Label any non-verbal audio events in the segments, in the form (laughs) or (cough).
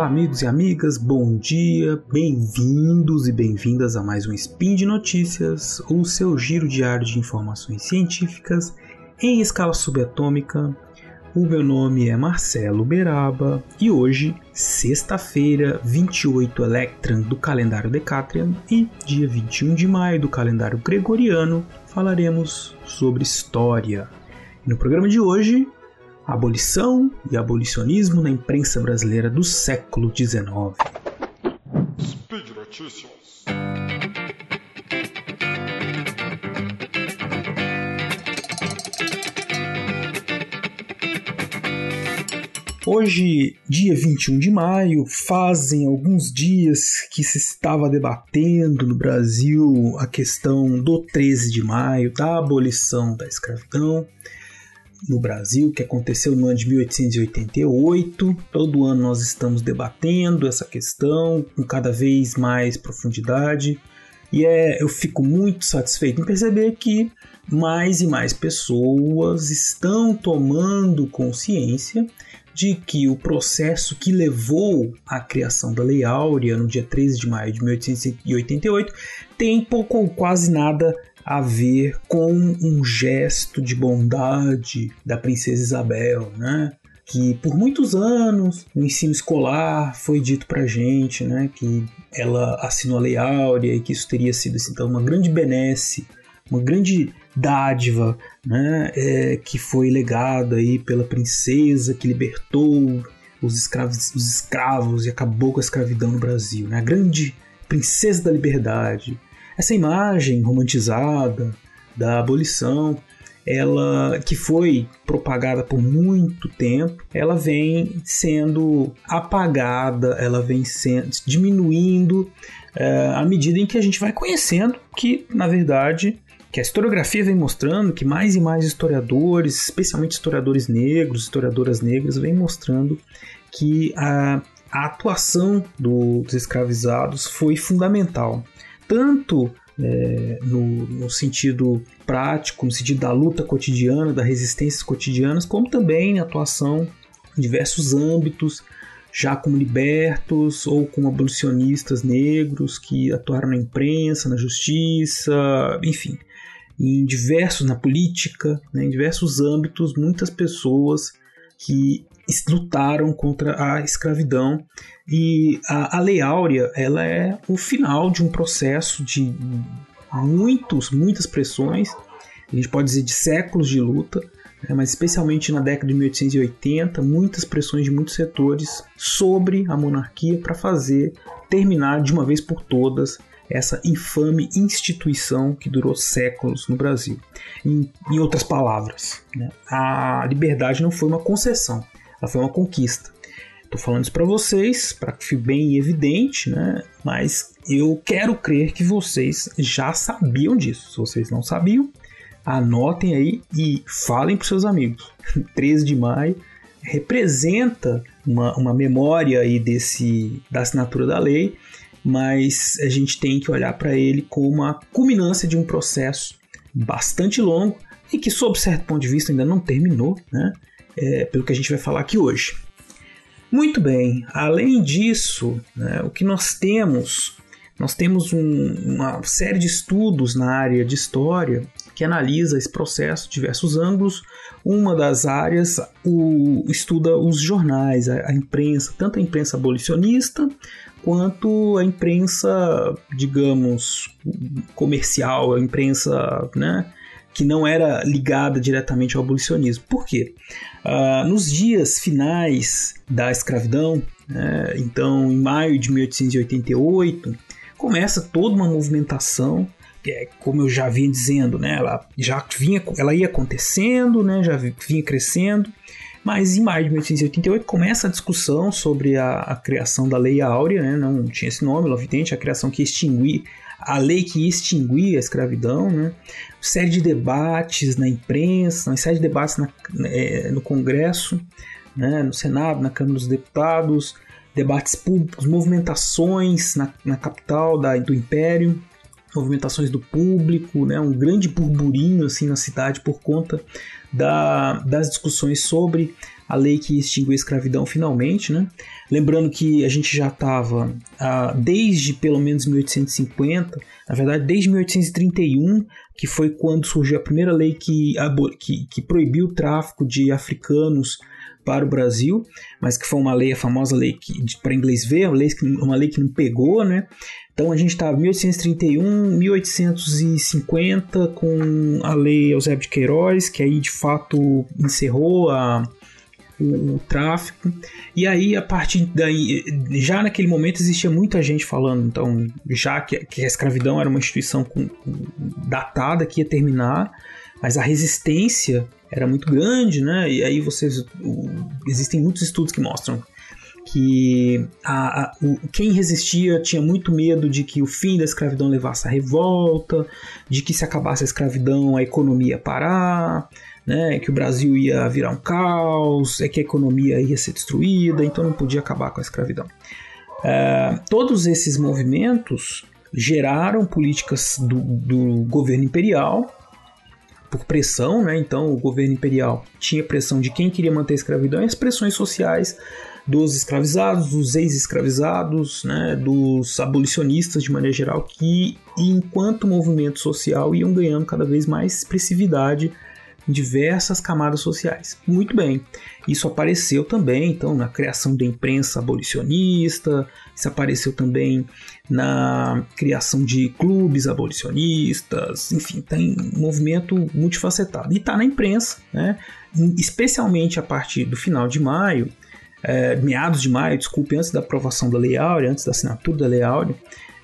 Olá, amigos e amigas, bom dia, bem-vindos e bem-vindas a mais um Spin de Notícias, o seu giro diário de informações científicas em escala subatômica. O meu nome é Marcelo Beraba e hoje, sexta-feira, 28 Electran do calendário Decatrian e dia 21 de maio do calendário Gregoriano, falaremos sobre história. no programa de hoje, Abolição e abolicionismo na imprensa brasileira do século XIX. Speed Notícias. Hoje, dia 21 de maio, fazem alguns dias que se estava debatendo no Brasil a questão do 13 de maio, da abolição da escravidão no Brasil, que aconteceu no ano de 1888. Todo ano nós estamos debatendo essa questão com cada vez mais profundidade. E é, eu fico muito satisfeito em perceber que mais e mais pessoas estão tomando consciência de que o processo que levou à criação da Lei Áurea no dia 13 de maio de 1888 tem pouco ou quase nada a ver com um gesto de bondade da princesa Isabel, né? Que por muitos anos no ensino escolar foi dito pra gente, né, que ela assinou a Lei Áurea e que isso teria sido então uma grande benesse, uma grande dádiva, né, é, que foi legada aí pela princesa que libertou os escravos, os escravos e acabou com a escravidão no Brasil, né? A grande princesa da liberdade, essa imagem romantizada da abolição, ela que foi propagada por muito tempo, ela vem sendo apagada, ela vem sendo diminuindo é, à medida em que a gente vai conhecendo que, na verdade, que a historiografia vem mostrando que mais e mais historiadores, especialmente historiadores negros, historiadoras negras, vem mostrando que a, a atuação do, dos escravizados foi fundamental. Tanto é, no, no, sentido prático, no sentido da luta cotidiana, das resistências cotidianas, como também na atuação em diversos âmbitos, já como libertos ou como abolicionistas negros que atuaram na imprensa, na justiça, enfim, em diversos na política, né, em diversos âmbitos, muitas pessoas que lutaram contra a escravidão. E a, a Lei Áurea ela é o final de um processo de muitos, muitas pressões, a gente pode dizer de séculos de luta, né, mas especialmente na década de 1880, muitas pressões de muitos setores sobre a monarquia para fazer terminar de uma vez por todas essa infame instituição que durou séculos no Brasil. Em, em outras palavras, né, a liberdade não foi uma concessão, ela foi uma conquista. Estou falando isso para vocês, para que fique bem evidente, né? Mas eu quero crer que vocês já sabiam disso. Se vocês não sabiam, anotem aí e falem para seus amigos. (laughs) 13 de maio representa uma, uma memória aí desse, da assinatura da lei, mas a gente tem que olhar para ele como a culminância de um processo bastante longo e que, sob certo ponto de vista, ainda não terminou, né? é, pelo que a gente vai falar aqui hoje. Muito bem, além disso, né, o que nós temos? Nós temos um, uma série de estudos na área de história que analisa esse processo de diversos ângulos. Uma das áreas o, estuda os jornais, a, a imprensa, tanto a imprensa abolicionista quanto a imprensa, digamos, comercial, a imprensa né, que não era ligada diretamente ao abolicionismo. Por quê? Uh, nos dias finais da escravidão, né, então em maio de 1888, começa toda uma movimentação que é, como eu já vinha dizendo, né, ela já vinha, ela ia acontecendo, né, já vinha crescendo, mas em maio de 1888 começa a discussão sobre a, a criação da Lei Áurea, né, não tinha esse nome, evidente, a criação que extinguir a lei que extinguia a escravidão, né? série de debates na imprensa, uma série de debates na, é, no Congresso, né? no Senado, na Câmara dos Deputados, debates públicos, movimentações na, na capital da, do Império, movimentações do público, né? um grande burburinho assim na cidade por conta da, das discussões sobre a lei que extinguiu a escravidão finalmente, né? Lembrando que a gente já estava ah, desde pelo menos 1850, na verdade desde 1831, que foi quando surgiu a primeira lei que, que, que proibiu o tráfico de africanos para o Brasil, mas que foi uma lei, a famosa lei para inglês ver, uma lei, uma lei que não pegou, né? Então a gente está 1831, 1850 com a lei Eusébio de Queiroz, que aí de fato encerrou a, o, o, tráfico. E aí, a partir daí, já naquele momento existia muita gente falando, então, já que, que a escravidão era uma instituição com, com, datada que ia terminar, mas a resistência era muito grande, né? E aí vocês. Existem muitos estudos que mostram que a, a, o, quem resistia tinha muito medo de que o fim da escravidão levasse à revolta, de que se acabasse a escravidão a economia ia parar, né, que o Brasil ia virar um caos, é que a economia ia ser destruída, então não podia acabar com a escravidão. É, todos esses movimentos geraram políticas do, do governo imperial por pressão, né? Então o governo imperial tinha pressão de quem queria manter a escravidão e as pressões sociais dos escravizados, dos ex-escravizados, né, dos abolicionistas de maneira geral, que enquanto movimento social iam ganhando cada vez mais expressividade em diversas camadas sociais. Muito bem, isso apareceu também então na criação da imprensa abolicionista, isso apareceu também na criação de clubes abolicionistas, enfim, tem um movimento multifacetado. E está na imprensa, né? especialmente a partir do final de maio, é, meados de maio, desculpe, antes da aprovação da Lei Áurea, antes da assinatura da Lei Áurea,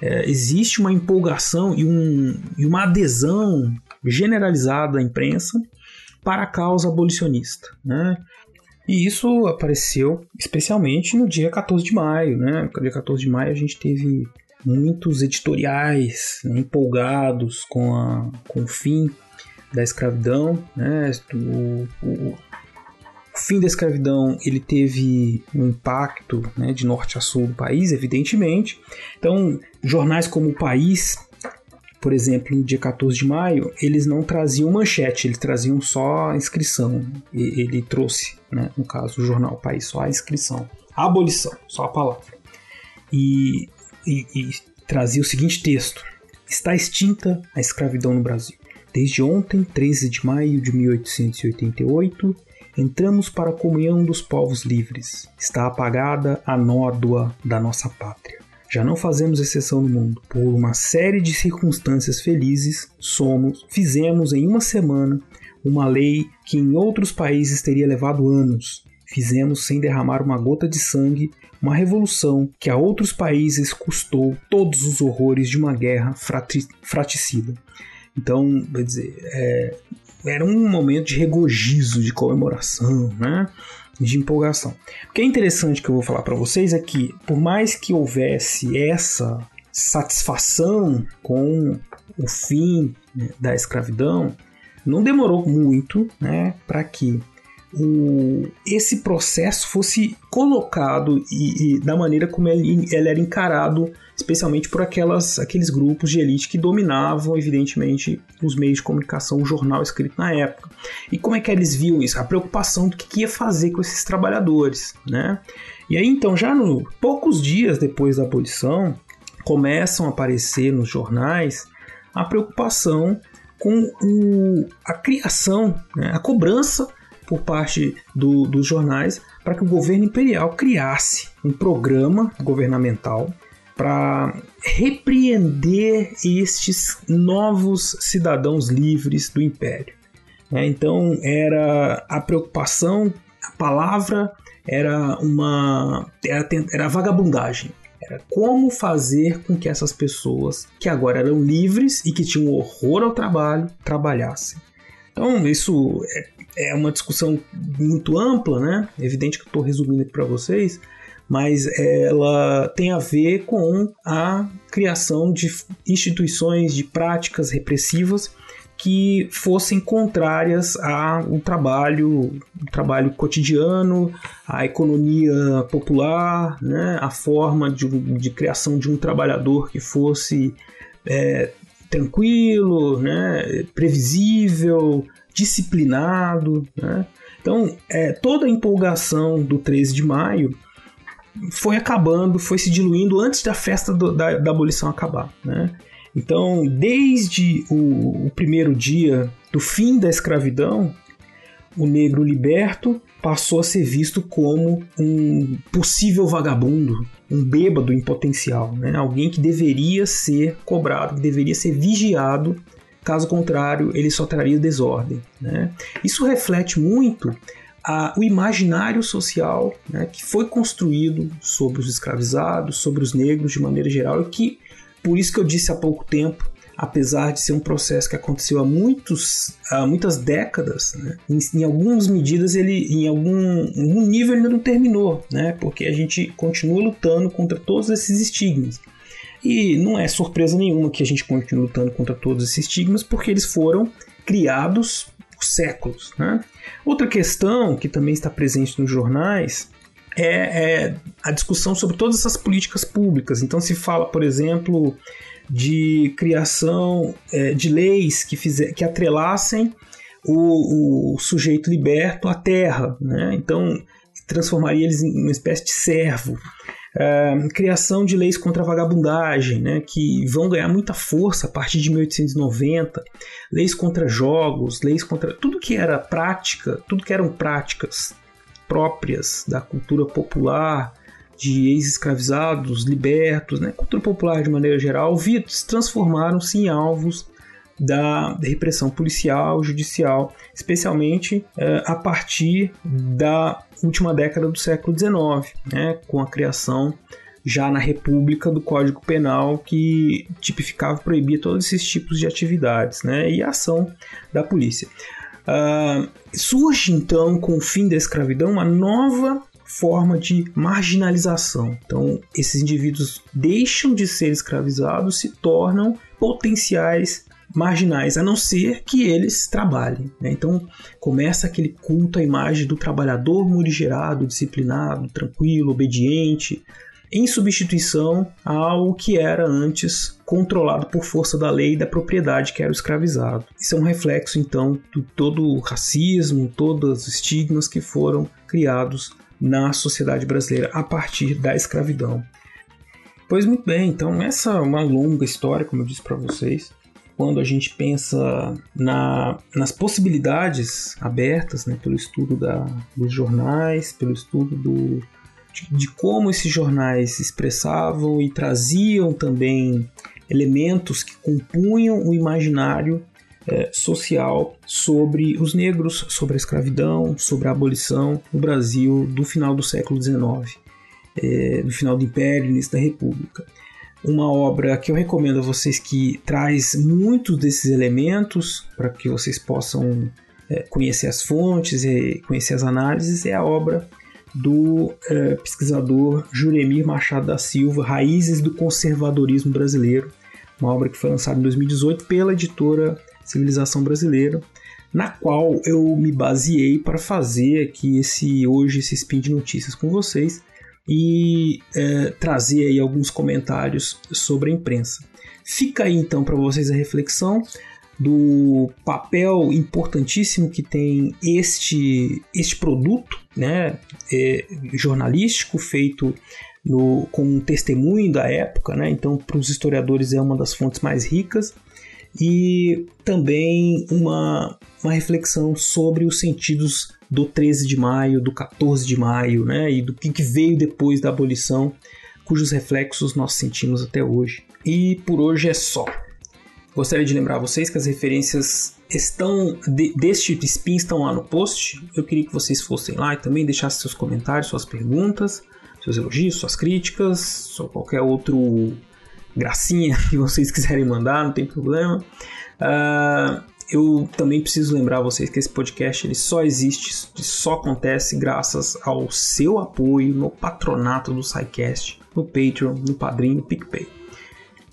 é, existe uma empolgação e, um, e uma adesão generalizada da imprensa para a causa abolicionista. Né? E isso apareceu especialmente no dia 14 de maio. Né? No dia 14 de maio a gente teve muitos editoriais né, empolgados com, a, com o fim da escravidão. Né? O, o, o fim da escravidão ele teve um impacto né, de norte a sul do país, evidentemente. Então, jornais como o País, por exemplo, no dia 14 de maio, eles não traziam manchete, eles traziam só a inscrição. Ele trouxe, né, no caso, o jornal País, só a inscrição. A abolição, só a palavra. E, e, e trazia o seguinte texto: Está extinta a escravidão no Brasil. Desde ontem, 13 de maio de 1888, entramos para a comunhão dos povos livres. Está apagada a nódoa da nossa pátria. Já não fazemos exceção no mundo. Por uma série de circunstâncias felizes, somos, fizemos em uma semana uma lei que em outros países teria levado anos. Fizemos sem derramar uma gota de sangue uma revolução que a outros países custou todos os horrores de uma guerra fratricida. Então, quer dizer, é, era um momento de regozijo, de comemoração, né? De empolgação. O que é interessante que eu vou falar para vocês é que, por mais que houvesse essa satisfação com o fim né, da escravidão, não demorou muito né, para que o, esse processo fosse colocado e, e da maneira como ele, ele, era encarado, especialmente por aquelas, aqueles grupos de elite que dominavam, evidentemente, os meios de comunicação, o jornal escrito na época. E como é que eles viam isso? A preocupação do que, que ia fazer com esses trabalhadores, né? E aí, então, já no poucos dias depois da abolição, começam a aparecer nos jornais a preocupação com o, a criação, né, a cobrança por parte do, dos jornais para que o governo imperial criasse um programa governamental para repreender estes novos cidadãos livres do império. Né? Então era a preocupação, a palavra era uma era, era vagabundagem. Era como fazer com que essas pessoas que agora eram livres e que tinham horror ao trabalho trabalhassem. Então, isso é é uma discussão muito ampla, né? É evidente que eu estou resumindo aqui para vocês, mas ela tem a ver com a criação de instituições, de práticas repressivas que fossem contrárias ao trabalho, trabalho cotidiano, à economia popular, né? a forma de, de criação de um trabalhador que fosse é, tranquilo, né? previsível, disciplinado. Né? Então, é, toda a empolgação do 13 de maio foi acabando, foi se diluindo antes da festa do, da, da, abolição acabar. Né? Então, desde o, o primeiro dia do fim da escravidão, o negro liberto passou a ser visto como um possível vagabundo, um bêbado em potencial, né? alguém que deveria ser cobrado, que deveria ser vigiado, caso contrário, ele só traria desordem. Né? Isso reflete muito a, o imaginário social né, que foi construído sobre os escravizados, sobre os negros de maneira geral, e que, por isso que eu disse há pouco tempo, apesar de ser um processo que aconteceu há, muitos, há muitas décadas, né, em, em, algumas medidas ele, em algum, algum nível ainda não terminou, né, porque a gente continua lutando contra todos esses estigmas. E não é surpresa nenhuma que a gente continue lutando contra todos esses estigmas, porque eles foram criados por séculos. Né? Outra questão que também está presente nos jornais é, é, a discussão sobre todas essas políticas públicas. Então se fala, por exemplo, de criação é, de leis que, fizer, que atrelassem o, o, sujeito liberto à terra, né? então transformaria eles em uma espécie de servo. Uh, criação de leis contra a vagabundagem, né, que vão ganhar muita força a partir de 1890, leis contra jogos, leis contra tudo que era prática, tudo que eram práticas próprias da cultura popular, de ex-escravizados, libertos, né, cultura popular de maneira geral, transformaram-se em alvos da repressão policial, judicial, especialmente uh, a partir da última década do século XIX, né, com a criação já na República do Código Penal que tipificava proibia todos esses tipos de atividades né, e a ação da polícia. Uh, surge então, com o fim da escravidão, uma nova forma de marginalização. Então, esses indivíduos deixam de ser escravizados, se tornam potenciais marginais, a não ser que eles trabalhem. Né? Então começa aquele culto à imagem do trabalhador morigerado, disciplinado, tranquilo, obediente, em substituição ao que era antes controlado por força da lei e da propriedade, que era o escravizado. Isso é um reflexo, então, de todo o racismo, todos os estigmas que foram criados na sociedade brasileira a partir da escravidão. Pois muito bem, então essa é uma longa história, como eu disse para vocês quando a gente pensa na, nas possibilidades abertas né, pelo estudo da, dos jornais, pelo estudo do, de, de, como esses jornais expressavam e traziam também elementos que compunham o imaginário é, social sobre os negros, sobre a escravidão, sobre a abolição no Brasil do final do século XIX, é, do final do Império, início da República. Uma obra que eu recomendo a vocês que traz muitos desses elementos para que vocês possam é, conhecer as fontes e conhecer as análises é a obra do é, pesquisador Juremir Machado da Silva, Raízes do Conservadorismo Brasileiro, uma obra que foi lançada em 2018 pela editora Civilização Brasileira, na qual eu me baseei para fazer aqui esse hoje esse spin de notícias com vocês e é, trazer aí alguns comentários sobre a imprensa. Fica aí então para vocês a reflexão do papel importantíssimo que tem este, este produto né, é, jornalístico feito no, com um testemunho da época, né? então para os historiadores é uma das fontes mais ricas e também uma, uma reflexão sobre os sentidos do 13 de maio, do 14 de maio, né, e do que veio depois da abolição, cujos reflexos nós sentimos até hoje. E por hoje é só. Gostaria de lembrar vocês que as referências estão de, deste spin estão lá no post. Eu queria que vocês fossem lá e também deixassem seus comentários, suas perguntas, seus elogios, suas críticas, ou qualquer outro gracinha (laughs) que vocês quiserem mandar, não tem problema. Uh, eu também preciso lembrar vocês que esse podcast ele só existe, só acontece graças ao seu apoio no patronato do SciCast, no Patreon, no Padrinho, no PicPay.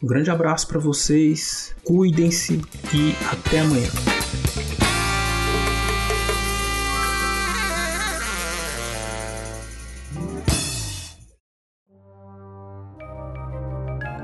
Um grande abraço para vocês, cuidem-se e até amanhã.